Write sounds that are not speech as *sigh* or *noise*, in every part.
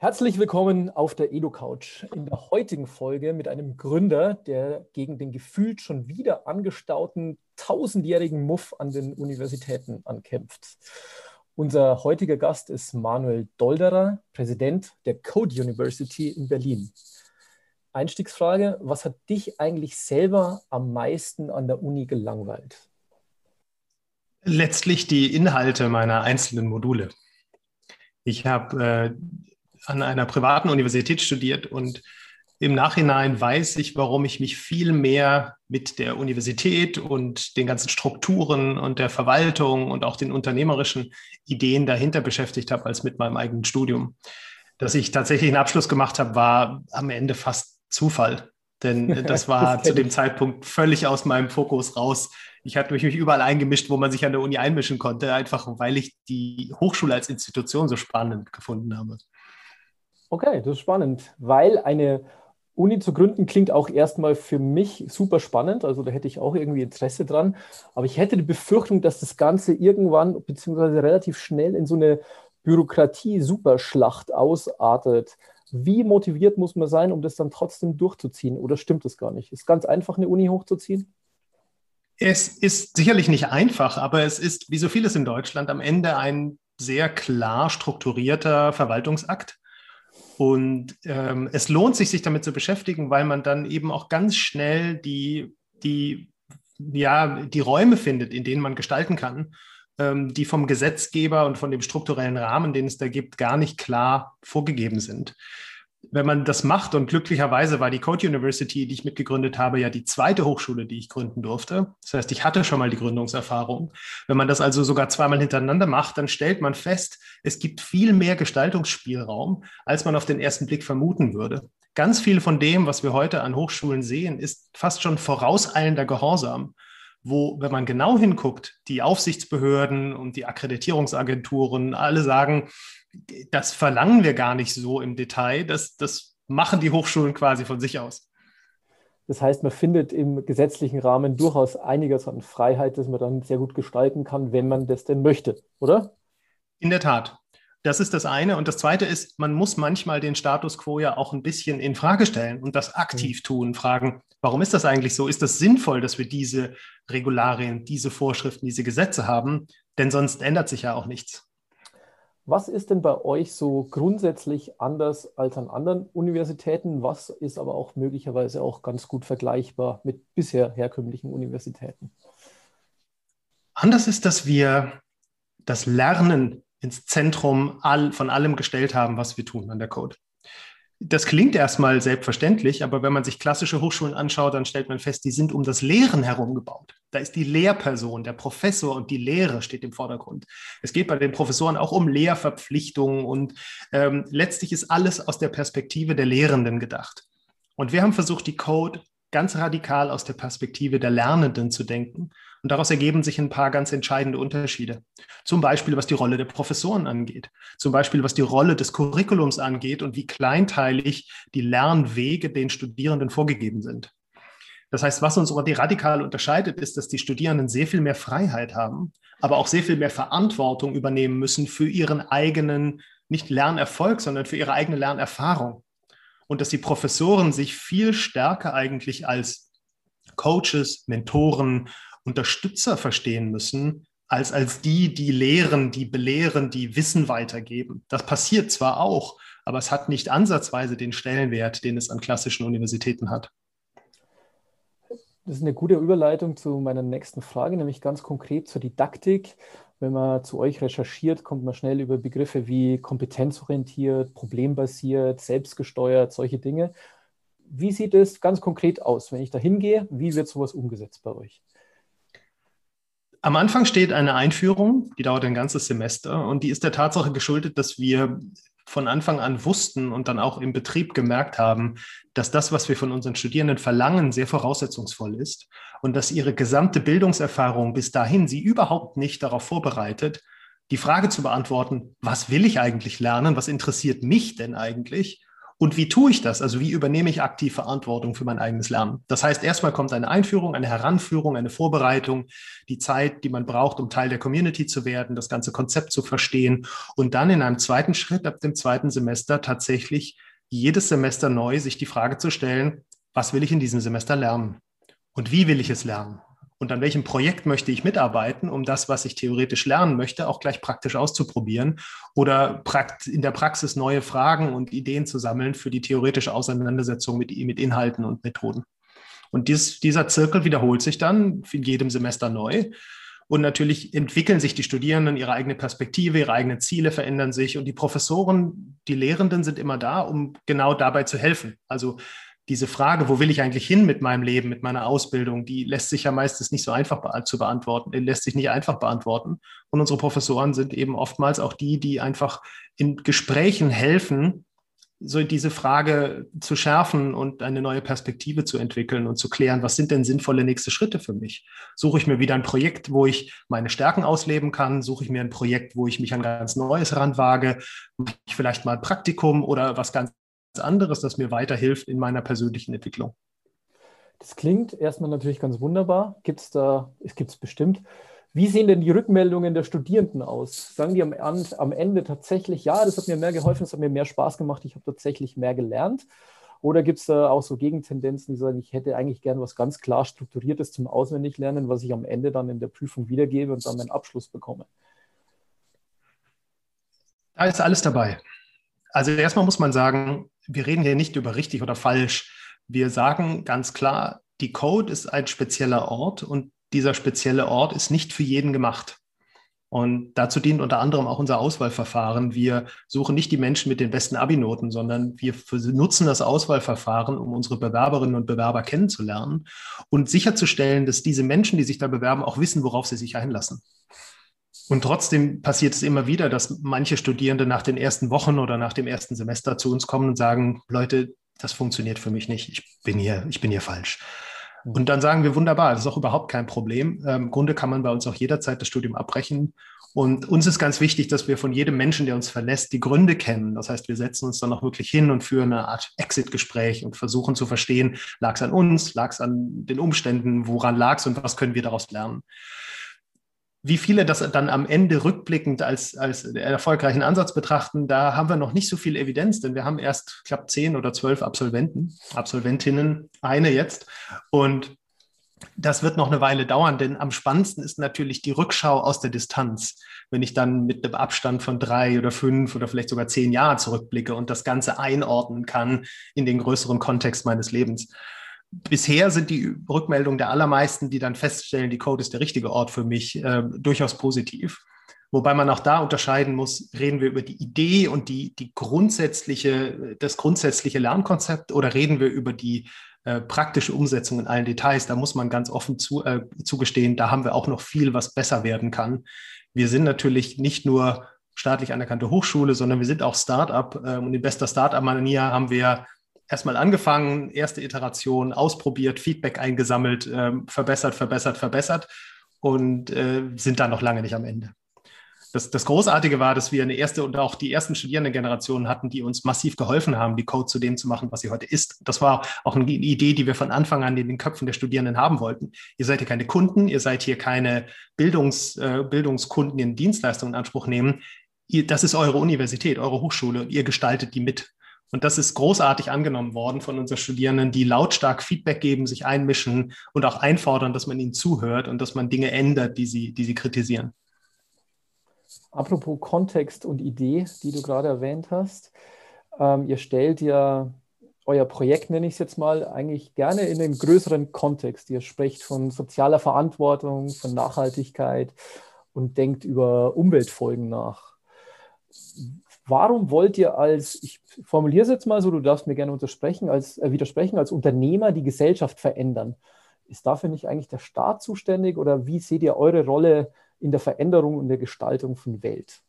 Herzlich willkommen auf der EduCouch. In der heutigen Folge mit einem Gründer, der gegen den gefühlt schon wieder angestauten tausendjährigen Muff an den Universitäten ankämpft. Unser heutiger Gast ist Manuel Dolderer, Präsident der Code University in Berlin. Einstiegsfrage, was hat dich eigentlich selber am meisten an der Uni gelangweilt? Letztlich die Inhalte meiner einzelnen Module. Ich habe äh, an einer privaten Universität studiert und im Nachhinein weiß ich, warum ich mich viel mehr mit der Universität und den ganzen Strukturen und der Verwaltung und auch den unternehmerischen Ideen dahinter beschäftigt habe, als mit meinem eigenen Studium. Dass ich tatsächlich einen Abschluss gemacht habe, war am Ende fast Zufall. Denn *laughs* das war das zu dem Zeitpunkt völlig aus meinem Fokus raus. Ich hatte mich überall eingemischt, wo man sich an der Uni einmischen konnte, einfach weil ich die Hochschule als Institution so spannend gefunden habe. Okay, das ist spannend, weil eine Uni zu gründen klingt auch erstmal für mich super spannend. Also da hätte ich auch irgendwie Interesse dran. Aber ich hätte die Befürchtung, dass das Ganze irgendwann beziehungsweise relativ schnell in so eine Bürokratie-Superschlacht ausartet. Wie motiviert muss man sein, um das dann trotzdem durchzuziehen? Oder stimmt das gar nicht? Ist ganz einfach, eine Uni hochzuziehen? Es ist sicherlich nicht einfach, aber es ist, wie so vieles in Deutschland, am Ende ein sehr klar strukturierter Verwaltungsakt und ähm, es lohnt sich, sich damit zu beschäftigen, weil man dann eben auch ganz schnell die, die, ja, die Räume findet, in denen man gestalten kann, ähm, die vom Gesetzgeber und von dem strukturellen Rahmen, den es da gibt, gar nicht klar vorgegeben sind wenn man das macht, und glücklicherweise war die Code University, die ich mitgegründet habe, ja die zweite Hochschule, die ich gründen durfte. Das heißt, ich hatte schon mal die Gründungserfahrung. Wenn man das also sogar zweimal hintereinander macht, dann stellt man fest, es gibt viel mehr Gestaltungsspielraum, als man auf den ersten Blick vermuten würde. Ganz viel von dem, was wir heute an Hochschulen sehen, ist fast schon vorauseilender Gehorsam wo, wenn man genau hinguckt, die Aufsichtsbehörden und die Akkreditierungsagenturen alle sagen, das verlangen wir gar nicht so im Detail. Das, das machen die Hochschulen quasi von sich aus. Das heißt, man findet im gesetzlichen Rahmen durchaus einiges an Freiheit, das man dann sehr gut gestalten kann, wenn man das denn möchte, oder? In der Tat. Das ist das eine. Und das zweite ist, man muss manchmal den Status quo ja auch ein bisschen in Frage stellen und das aktiv mhm. tun, fragen, warum ist das eigentlich so? Ist das sinnvoll, dass wir diese Regularien, diese Vorschriften, diese Gesetze haben? Denn sonst ändert sich ja auch nichts. Was ist denn bei euch so grundsätzlich anders als an anderen Universitäten? Was ist aber auch möglicherweise auch ganz gut vergleichbar mit bisher herkömmlichen Universitäten? Anders ist, dass wir das Lernen ins Zentrum all, von allem gestellt haben, was wir tun an der Code. Das klingt erstmal selbstverständlich, aber wenn man sich klassische Hochschulen anschaut, dann stellt man fest, die sind um das Lehren herum gebaut. Da ist die Lehrperson, der Professor und die Lehre steht im Vordergrund. Es geht bei den Professoren auch um Lehrverpflichtungen und ähm, letztlich ist alles aus der Perspektive der Lehrenden gedacht. Und wir haben versucht, die Code ganz radikal aus der Perspektive der Lernenden zu denken. Und daraus ergeben sich ein paar ganz entscheidende Unterschiede. Zum Beispiel, was die Rolle der Professoren angeht. Zum Beispiel, was die Rolle des Curriculums angeht und wie kleinteilig die Lernwege den Studierenden vorgegeben sind. Das heißt, was uns radikal unterscheidet, ist, dass die Studierenden sehr viel mehr Freiheit haben, aber auch sehr viel mehr Verantwortung übernehmen müssen für ihren eigenen, nicht Lernerfolg, sondern für ihre eigene Lernerfahrung und dass die Professoren sich viel stärker eigentlich als Coaches, Mentoren, Unterstützer verstehen müssen, als als die, die lehren, die belehren, die Wissen weitergeben. Das passiert zwar auch, aber es hat nicht ansatzweise den Stellenwert, den es an klassischen Universitäten hat. Das ist eine gute Überleitung zu meiner nächsten Frage, nämlich ganz konkret zur Didaktik. Wenn man zu euch recherchiert, kommt man schnell über Begriffe wie kompetenzorientiert, problembasiert, selbstgesteuert, solche Dinge. Wie sieht es ganz konkret aus, wenn ich da hingehe? Wie wird sowas umgesetzt bei euch? Am Anfang steht eine Einführung, die dauert ein ganzes Semester und die ist der Tatsache geschuldet, dass wir von Anfang an wussten und dann auch im Betrieb gemerkt haben, dass das, was wir von unseren Studierenden verlangen, sehr voraussetzungsvoll ist und dass ihre gesamte Bildungserfahrung bis dahin sie überhaupt nicht darauf vorbereitet, die Frage zu beantworten, was will ich eigentlich lernen, was interessiert mich denn eigentlich und wie tue ich das? Also wie übernehme ich aktiv Verantwortung für mein eigenes Lernen? Das heißt, erstmal kommt eine Einführung, eine Heranführung, eine Vorbereitung, die Zeit, die man braucht, um Teil der Community zu werden, das ganze Konzept zu verstehen und dann in einem zweiten Schritt ab dem zweiten Semester tatsächlich jedes Semester neu sich die Frage zu stellen, was will ich in diesem Semester lernen? Und wie will ich es lernen? Und an welchem Projekt möchte ich mitarbeiten, um das, was ich theoretisch lernen möchte, auch gleich praktisch auszuprobieren oder in der Praxis neue Fragen und Ideen zu sammeln für die theoretische Auseinandersetzung mit, mit Inhalten und Methoden. Und dies, dieser Zirkel wiederholt sich dann in jedem Semester neu. Und natürlich entwickeln sich die Studierenden ihre eigene Perspektive, ihre eigenen Ziele verändern sich und die Professoren, die Lehrenden sind immer da, um genau dabei zu helfen. Also diese Frage, wo will ich eigentlich hin mit meinem Leben, mit meiner Ausbildung, die lässt sich ja meistens nicht so einfach be zu beantworten, die lässt sich nicht einfach beantworten. Und unsere Professoren sind eben oftmals auch die, die einfach in Gesprächen helfen, so diese Frage zu schärfen und eine neue Perspektive zu entwickeln und zu klären, was sind denn sinnvolle nächste Schritte für mich? Suche ich mir wieder ein Projekt, wo ich meine Stärken ausleben kann? Suche ich mir ein Projekt, wo ich mich an ganz Neues ranwage? Mache ich vielleicht mal ein Praktikum oder was ganz anderes, das mir weiterhilft in meiner persönlichen Entwicklung. Das klingt erstmal natürlich ganz wunderbar. Gibt es da, es gibt es bestimmt. Wie sehen denn die Rückmeldungen der Studierenden aus? Sagen die am, am Ende tatsächlich, ja, das hat mir mehr geholfen, das hat mir mehr Spaß gemacht, ich habe tatsächlich mehr gelernt? Oder gibt es da auch so Gegentendenzen, die sagen, ich hätte eigentlich gern was ganz klar Strukturiertes zum Auswendiglernen, was ich am Ende dann in der Prüfung wiedergebe und dann meinen Abschluss bekomme? Da ist alles dabei. Also erstmal muss man sagen, wir reden hier nicht über richtig oder falsch. Wir sagen ganz klar, die Code ist ein spezieller Ort und dieser spezielle Ort ist nicht für jeden gemacht. Und dazu dient unter anderem auch unser Auswahlverfahren. Wir suchen nicht die Menschen mit den besten Abi-Noten, sondern wir nutzen das Auswahlverfahren, um unsere Bewerberinnen und Bewerber kennenzulernen und sicherzustellen, dass diese Menschen, die sich da bewerben, auch wissen, worauf sie sich einlassen. Und trotzdem passiert es immer wieder, dass manche Studierende nach den ersten Wochen oder nach dem ersten Semester zu uns kommen und sagen, Leute, das funktioniert für mich nicht. Ich bin hier, ich bin hier falsch. Mhm. Und dann sagen wir, wunderbar, das ist auch überhaupt kein Problem. Ähm, Im Grunde kann man bei uns auch jederzeit das Studium abbrechen. Und uns ist ganz wichtig, dass wir von jedem Menschen, der uns verlässt, die Gründe kennen. Das heißt, wir setzen uns dann auch wirklich hin und führen eine Art Exit-Gespräch und versuchen zu verstehen, lag es an uns, lag es an den Umständen, woran lag es und was können wir daraus lernen wie viele das dann am Ende rückblickend als, als erfolgreichen Ansatz betrachten, da haben wir noch nicht so viel Evidenz, denn wir haben erst, glaube, zehn oder zwölf Absolventen, Absolventinnen, eine jetzt. Und das wird noch eine Weile dauern, denn am spannendsten ist natürlich die Rückschau aus der Distanz. Wenn ich dann mit einem Abstand von drei oder fünf oder vielleicht sogar zehn Jahren zurückblicke und das Ganze einordnen kann in den größeren Kontext meines Lebens bisher sind die Rückmeldungen der allermeisten, die dann feststellen, die Code ist der richtige Ort für mich, äh, durchaus positiv. Wobei man auch da unterscheiden muss, reden wir über die Idee und die, die grundsätzliche, das grundsätzliche Lernkonzept oder reden wir über die äh, praktische Umsetzung in allen Details. Da muss man ganz offen zu, äh, zugestehen, da haben wir auch noch viel, was besser werden kann. Wir sind natürlich nicht nur staatlich anerkannte Hochschule, sondern wir sind auch Startup. Äh, und in bester Startup-Manier haben wir erstmal angefangen, erste Iteration ausprobiert, Feedback eingesammelt, äh, verbessert, verbessert, verbessert und äh, sind da noch lange nicht am Ende. Das, das, Großartige war, dass wir eine erste und auch die ersten Studierendengenerationen hatten, die uns massiv geholfen haben, die Code zu dem zu machen, was sie heute ist. Das war auch eine Idee, die wir von Anfang an in den Köpfen der Studierenden haben wollten. Ihr seid hier keine Kunden, ihr seid hier keine Bildungs, äh, Bildungskunden, die eine Dienstleistung in Anspruch nehmen. Ihr, das ist eure Universität, eure Hochschule und ihr gestaltet die mit. Und das ist großartig angenommen worden von unseren Studierenden, die lautstark Feedback geben, sich einmischen und auch einfordern, dass man ihnen zuhört und dass man Dinge ändert, die sie, die sie kritisieren. Apropos Kontext und Idee, die du gerade erwähnt hast. Ähm, ihr stellt ja euer Projekt, nenne ich es jetzt mal, eigentlich gerne in einen größeren Kontext. Ihr sprecht von sozialer Verantwortung, von Nachhaltigkeit und denkt über Umweltfolgen nach. Warum wollt ihr als, ich formuliere es jetzt mal so, du darfst mir gerne als, äh, widersprechen, als Unternehmer die Gesellschaft verändern? Ist dafür nicht eigentlich der Staat zuständig oder wie seht ihr eure Rolle in der Veränderung und der Gestaltung von Welt?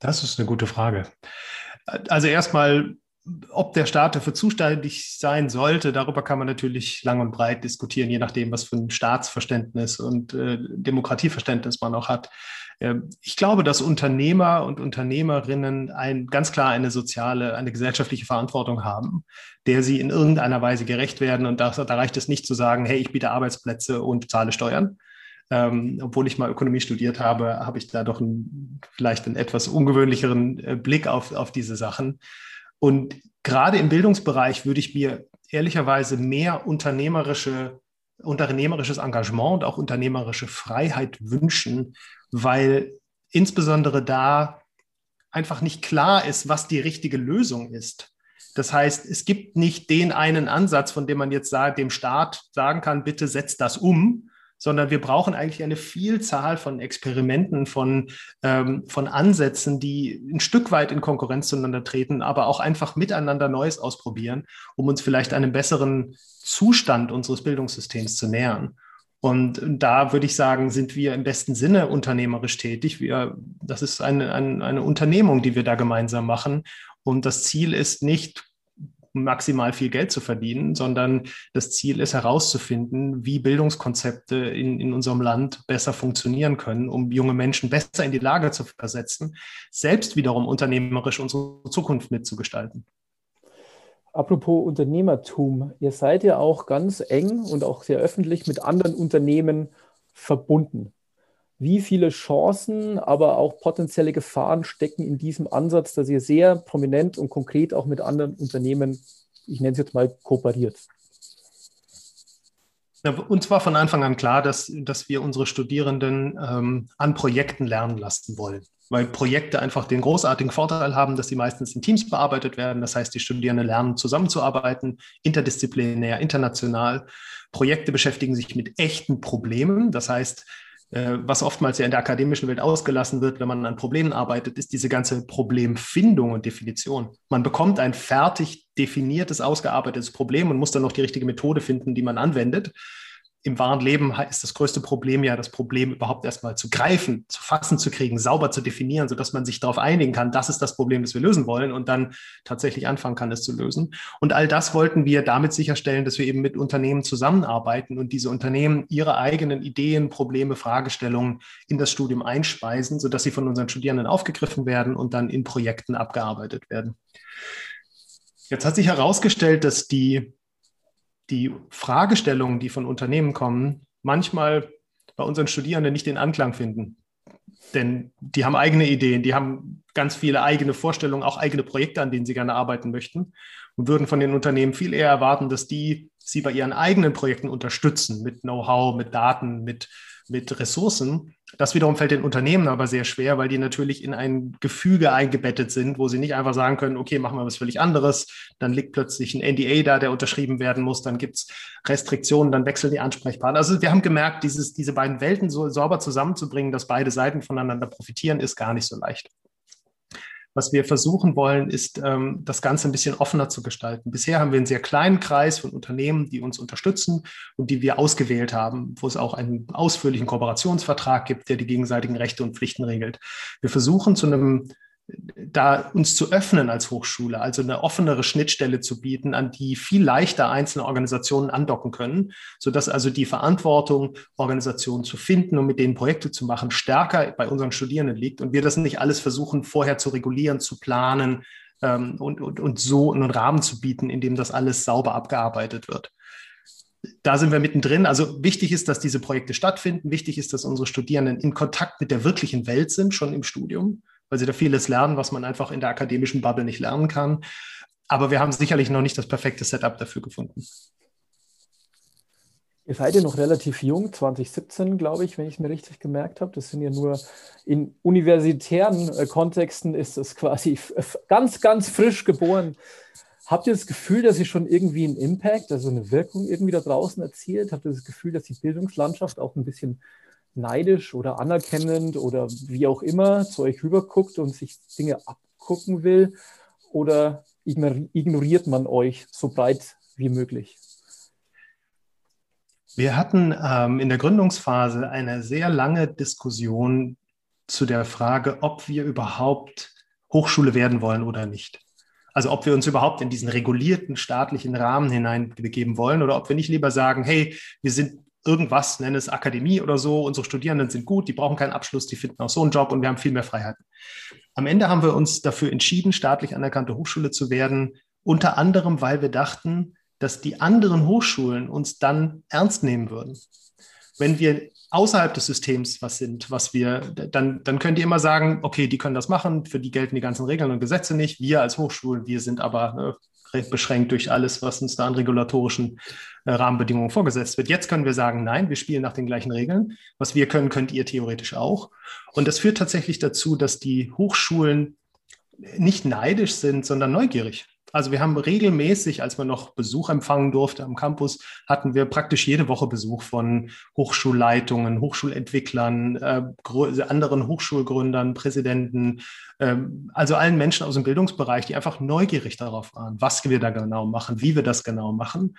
Das ist eine gute Frage. Also erstmal ob der Staat dafür zuständig sein sollte, darüber kann man natürlich lang und breit diskutieren, je nachdem, was für ein Staatsverständnis und äh, Demokratieverständnis man auch hat. Äh, ich glaube, dass Unternehmer und Unternehmerinnen ein, ganz klar eine soziale, eine gesellschaftliche Verantwortung haben, der sie in irgendeiner Weise gerecht werden. Und das, da reicht es nicht zu sagen, hey, ich biete Arbeitsplätze und zahle Steuern. Ähm, obwohl ich mal Ökonomie studiert habe, habe ich da doch einen, vielleicht einen etwas ungewöhnlicheren äh, Blick auf, auf diese Sachen. Und gerade im Bildungsbereich würde ich mir ehrlicherweise mehr unternehmerische, unternehmerisches Engagement und auch unternehmerische Freiheit wünschen, weil insbesondere da einfach nicht klar ist, was die richtige Lösung ist. Das heißt, es gibt nicht den einen Ansatz, von dem man jetzt dem Staat sagen kann, bitte setzt das um, sondern wir brauchen eigentlich eine Vielzahl von Experimenten, von, ähm, von Ansätzen, die ein Stück weit in Konkurrenz zueinander treten, aber auch einfach miteinander Neues ausprobieren, um uns vielleicht einem besseren Zustand unseres Bildungssystems zu nähern. Und da würde ich sagen, sind wir im besten Sinne unternehmerisch tätig. Wir, das ist eine, eine, eine Unternehmung, die wir da gemeinsam machen. Und das Ziel ist nicht maximal viel Geld zu verdienen, sondern das Ziel ist herauszufinden, wie Bildungskonzepte in, in unserem Land besser funktionieren können, um junge Menschen besser in die Lage zu versetzen, selbst wiederum unternehmerisch unsere Zukunft mitzugestalten. Apropos Unternehmertum, ihr seid ja auch ganz eng und auch sehr öffentlich mit anderen Unternehmen verbunden. Wie viele Chancen, aber auch potenzielle Gefahren stecken in diesem Ansatz, dass ihr sehr prominent und konkret auch mit anderen Unternehmen, ich nenne es jetzt mal, kooperiert? Uns war von Anfang an klar, dass, dass wir unsere Studierenden ähm, an Projekten lernen lassen wollen, weil Projekte einfach den großartigen Vorteil haben, dass sie meistens in Teams bearbeitet werden. Das heißt, die Studierenden lernen zusammenzuarbeiten, interdisziplinär, international. Projekte beschäftigen sich mit echten Problemen. Das heißt, was oftmals ja in der akademischen Welt ausgelassen wird, wenn man an Problemen arbeitet, ist diese ganze Problemfindung und Definition. Man bekommt ein fertig definiertes, ausgearbeitetes Problem und muss dann noch die richtige Methode finden, die man anwendet im wahren Leben ist das größte Problem ja, das Problem überhaupt erstmal zu greifen, zu fassen zu kriegen, sauber zu definieren, sodass man sich darauf einigen kann, das ist das Problem, das wir lösen wollen und dann tatsächlich anfangen kann, es zu lösen. Und all das wollten wir damit sicherstellen, dass wir eben mit Unternehmen zusammenarbeiten und diese Unternehmen ihre eigenen Ideen, Probleme, Fragestellungen in das Studium einspeisen, sodass sie von unseren Studierenden aufgegriffen werden und dann in Projekten abgearbeitet werden. Jetzt hat sich herausgestellt, dass die die Fragestellungen, die von Unternehmen kommen, manchmal bei unseren Studierenden nicht den Anklang finden. Denn die haben eigene Ideen, die haben ganz viele eigene Vorstellungen, auch eigene Projekte, an denen sie gerne arbeiten möchten und würden von den Unternehmen viel eher erwarten, dass die sie bei ihren eigenen Projekten unterstützen mit Know-how, mit Daten, mit mit Ressourcen. Das wiederum fällt den Unternehmen aber sehr schwer, weil die natürlich in ein Gefüge eingebettet sind, wo sie nicht einfach sagen können, okay, machen wir was völlig anderes. Dann liegt plötzlich ein NDA da, der unterschrieben werden muss. Dann gibt es Restriktionen, dann wechseln die Ansprechpartner. Also wir haben gemerkt, dieses, diese beiden Welten so sauber zusammenzubringen, dass beide Seiten voneinander profitieren, ist gar nicht so leicht. Was wir versuchen wollen, ist, ähm, das Ganze ein bisschen offener zu gestalten. Bisher haben wir einen sehr kleinen Kreis von Unternehmen, die uns unterstützen und die wir ausgewählt haben, wo es auch einen ausführlichen Kooperationsvertrag gibt, der die gegenseitigen Rechte und Pflichten regelt. Wir versuchen zu einem da uns zu öffnen als Hochschule, also eine offenere Schnittstelle zu bieten, an die viel leichter einzelne Organisationen andocken können, sodass also die Verantwortung, Organisationen zu finden und mit denen Projekte zu machen, stärker bei unseren Studierenden liegt und wir das nicht alles versuchen, vorher zu regulieren, zu planen ähm, und, und, und so einen Rahmen zu bieten, in dem das alles sauber abgearbeitet wird da sind wir mittendrin. Also wichtig ist, dass diese Projekte stattfinden. Wichtig ist, dass unsere Studierenden in Kontakt mit der wirklichen Welt sind, schon im Studium weil sie da vieles lernen, was man einfach in der akademischen Bubble nicht lernen kann. Aber wir haben sicherlich noch nicht das perfekte Setup dafür gefunden. Ihr seid ja noch relativ jung, 2017, glaube ich, wenn ich es mir richtig gemerkt habe. Das sind ja nur in universitären äh, Kontexten ist das quasi ganz, ganz frisch geboren. Habt ihr das Gefühl, dass ihr schon irgendwie einen Impact, also eine Wirkung irgendwie da draußen erzielt? Habt ihr das Gefühl, dass die Bildungslandschaft auch ein bisschen neidisch oder anerkennend oder wie auch immer zu euch rüberguckt und sich Dinge abgucken will? Oder ignoriert man euch so breit wie möglich? Wir hatten ähm, in der Gründungsphase eine sehr lange Diskussion zu der Frage, ob wir überhaupt Hochschule werden wollen oder nicht. Also ob wir uns überhaupt in diesen regulierten staatlichen Rahmen hineinbegeben wollen oder ob wir nicht lieber sagen, hey, wir sind irgendwas, nenne es Akademie oder so, unsere Studierenden sind gut, die brauchen keinen Abschluss, die finden auch so einen Job und wir haben viel mehr Freiheiten. Am Ende haben wir uns dafür entschieden, staatlich anerkannte Hochschule zu werden, unter anderem, weil wir dachten, dass die anderen Hochschulen uns dann ernst nehmen würden. Wenn wir außerhalb des Systems was sind, was wir, dann, dann können die immer sagen, okay, die können das machen, für die gelten die ganzen Regeln und Gesetze nicht. Wir als Hochschulen, wir sind aber äh, beschränkt durch alles, was uns da an regulatorischen äh, Rahmenbedingungen vorgesetzt wird. Jetzt können wir sagen, nein, wir spielen nach den gleichen Regeln. Was wir können, könnt ihr theoretisch auch. Und das führt tatsächlich dazu, dass die Hochschulen nicht neidisch sind, sondern neugierig. Also wir haben regelmäßig, als man noch Besuch empfangen durfte am Campus, hatten wir praktisch jede Woche Besuch von Hochschulleitungen, Hochschulentwicklern, äh, anderen Hochschulgründern, Präsidenten, äh, also allen Menschen aus dem Bildungsbereich, die einfach neugierig darauf waren, was wir da genau machen, wie wir das genau machen.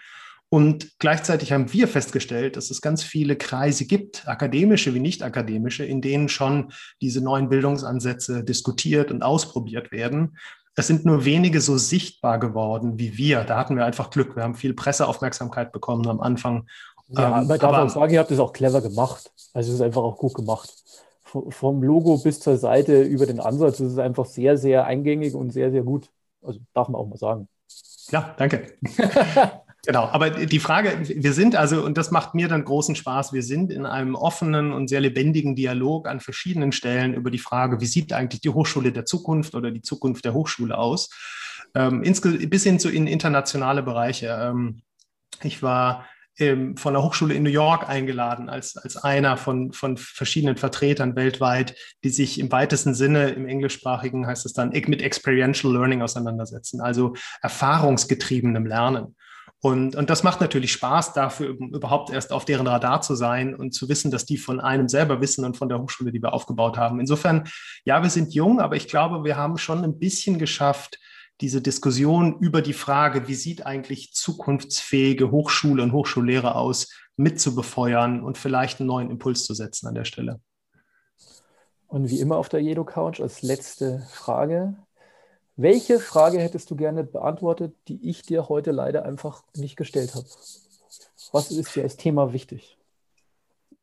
Und gleichzeitig haben wir festgestellt, dass es ganz viele Kreise gibt, akademische wie nicht akademische, in denen schon diese neuen Bildungsansätze diskutiert und ausprobiert werden. Es sind nur wenige so sichtbar geworden wie wir. Da hatten wir einfach Glück. Wir haben viel Presseaufmerksamkeit bekommen am Anfang. Ja, ähm, man darf auch sagen, ihr habt es auch clever gemacht. Also es ist einfach auch gut gemacht. vom Logo bis zur Seite über den Ansatz ist es einfach sehr, sehr eingängig und sehr, sehr gut. Also darf man auch mal sagen. Ja, danke. *laughs* Genau, aber die Frage, wir sind also, und das macht mir dann großen Spaß, wir sind in einem offenen und sehr lebendigen Dialog an verschiedenen Stellen über die Frage, wie sieht eigentlich die Hochschule der Zukunft oder die Zukunft der Hochschule aus, ähm, bis hin zu in internationale Bereiche. Ähm, ich war ähm, von der Hochschule in New York eingeladen als, als einer von, von verschiedenen Vertretern weltweit, die sich im weitesten Sinne, im englischsprachigen heißt es dann, mit Experiential Learning auseinandersetzen, also erfahrungsgetriebenem Lernen. Und, und das macht natürlich Spaß, dafür überhaupt erst auf deren Radar zu sein und zu wissen, dass die von einem selber wissen und von der Hochschule, die wir aufgebaut haben. Insofern, ja, wir sind jung, aber ich glaube, wir haben schon ein bisschen geschafft, diese Diskussion über die Frage, wie sieht eigentlich zukunftsfähige Hochschule und Hochschullehre aus, mitzubefeuern und vielleicht einen neuen Impuls zu setzen an der Stelle. Und wie immer auf der Jedo Couch als letzte Frage, welche Frage hättest du gerne beantwortet, die ich dir heute leider einfach nicht gestellt habe? Was ist dir als Thema wichtig?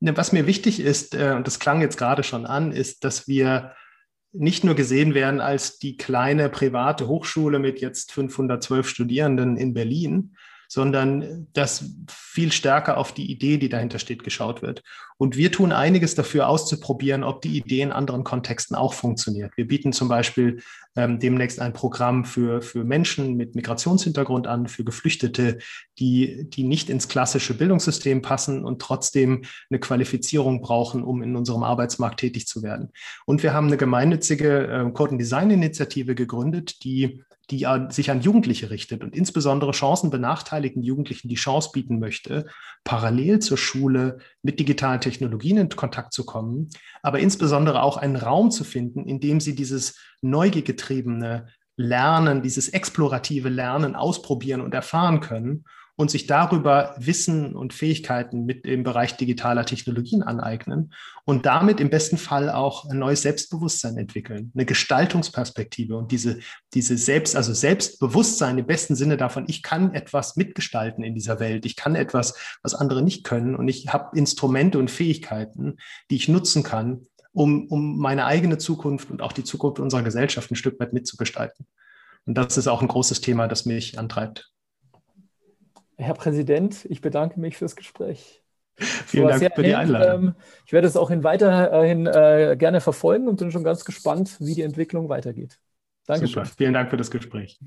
Ne, was mir wichtig ist, äh, und das klang jetzt gerade schon an, ist, dass wir nicht nur gesehen werden als die kleine private Hochschule mit jetzt 512 Studierenden in Berlin, sondern dass viel stärker auf die Idee, die dahinter steht, geschaut wird. Und wir tun einiges dafür auszuprobieren, ob die Idee in anderen Kontexten auch funktioniert. Wir bieten zum Beispiel ähm, demnächst ein Programm für, für Menschen mit Migrationshintergrund an, für Geflüchtete, die, die nicht ins klassische Bildungssystem passen und trotzdem eine Qualifizierung brauchen, um in unserem Arbeitsmarkt tätig zu werden. Und wir haben eine gemeinnützige äh, Code Design Initiative gegründet, die die sich an Jugendliche richtet und insbesondere chancenbenachteiligten Jugendlichen die Chance bieten möchte, parallel zur Schule mit digitalen Technologien in Kontakt zu kommen, aber insbesondere auch einen Raum zu finden, in dem sie dieses neugiergetriebene Lernen, dieses explorative Lernen ausprobieren und erfahren können und sich darüber Wissen und Fähigkeiten mit im Bereich digitaler Technologien aneignen und damit im besten Fall auch ein neues Selbstbewusstsein entwickeln, eine Gestaltungsperspektive und diese, diese Selbst, also Selbstbewusstsein im besten Sinne davon, ich kann etwas mitgestalten in dieser Welt, ich kann etwas, was andere nicht können und ich habe Instrumente und Fähigkeiten, die ich nutzen kann, um, um meine eigene Zukunft und auch die Zukunft unserer Gesellschaft ein Stück weit mitzugestalten. Und das ist auch ein großes Thema, das mich antreibt. Herr Präsident, ich bedanke mich fürs Gespräch. Vielen Dank für die Einladung. Ähm, ich werde es auch in weiterhin äh, gerne verfolgen und bin schon ganz gespannt, wie die Entwicklung weitergeht. Dankeschön. Super. Vielen Dank für das Gespräch.